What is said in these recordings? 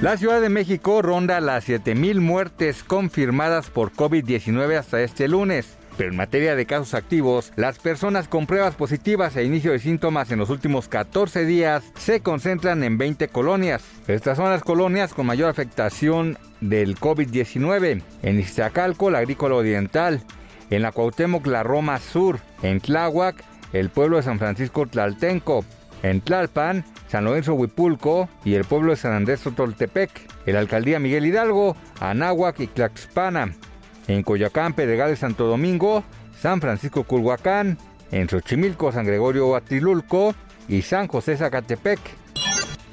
La Ciudad de México ronda las 7.000 muertes confirmadas por COVID-19 hasta este lunes. Pero en materia de casos activos, las personas con pruebas positivas e inicio de síntomas en los últimos 14 días se concentran en 20 colonias. Estas son las colonias con mayor afectación del COVID-19. En Iztacalco, la Agrícola Oriental. En la Cuauhtémoc, la Roma Sur. En Tláhuac, el pueblo de San Francisco Tlaltenco. En Tlalpan, San Lorenzo Huipulco y el pueblo de San Andrés Totoltepec, el alcaldía Miguel Hidalgo, Anáhuac y Tlaxpana, en Coyoacán, Pedregal de Santo Domingo, San Francisco Culhuacán, en Xochimilco, San Gregorio Atilulco y San José Zacatepec.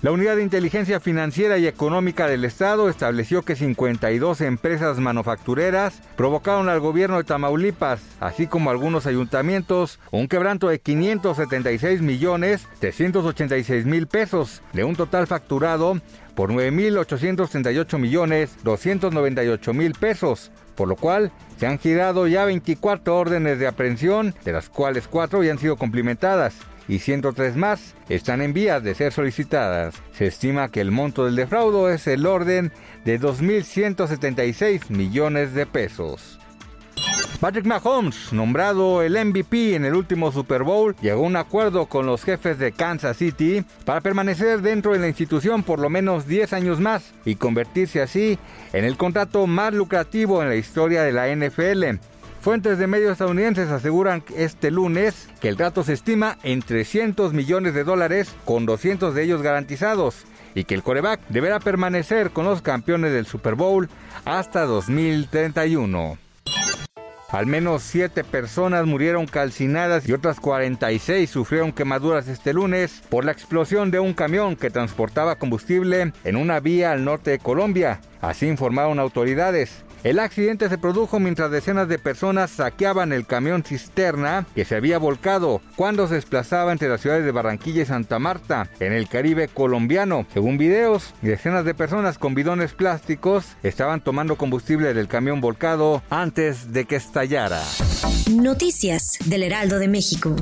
La Unidad de Inteligencia Financiera y Económica del Estado estableció que 52 empresas manufactureras provocaron al gobierno de Tamaulipas, así como algunos ayuntamientos, un quebranto de 576 millones 386 mil pesos, de un total facturado por 9.838 millones 298 mil pesos, por lo cual se han girado ya 24 órdenes de aprehensión, de las cuales 4 ya han sido cumplimentadas y 103 más están en vías de ser solicitadas. Se estima que el monto del defraudo es el orden de 2.176 millones de pesos. Patrick Mahomes, nombrado el MVP en el último Super Bowl, llegó a un acuerdo con los jefes de Kansas City para permanecer dentro de la institución por lo menos 10 años más y convertirse así en el contrato más lucrativo en la historia de la NFL. Fuentes de medios estadounidenses aseguran este lunes que el trato se estima en 300 millones de dólares, con 200 de ellos garantizados, y que el coreback deberá permanecer con los campeones del Super Bowl hasta 2031. Al menos 7 personas murieron calcinadas y otras 46 sufrieron quemaduras este lunes por la explosión de un camión que transportaba combustible en una vía al norte de Colombia. Así informaron autoridades. El accidente se produjo mientras decenas de personas saqueaban el camión cisterna que se había volcado cuando se desplazaba entre las ciudades de Barranquilla y Santa Marta, en el Caribe colombiano. Según videos, decenas de personas con bidones plásticos estaban tomando combustible del camión volcado antes de que estallara. Noticias del Heraldo de México.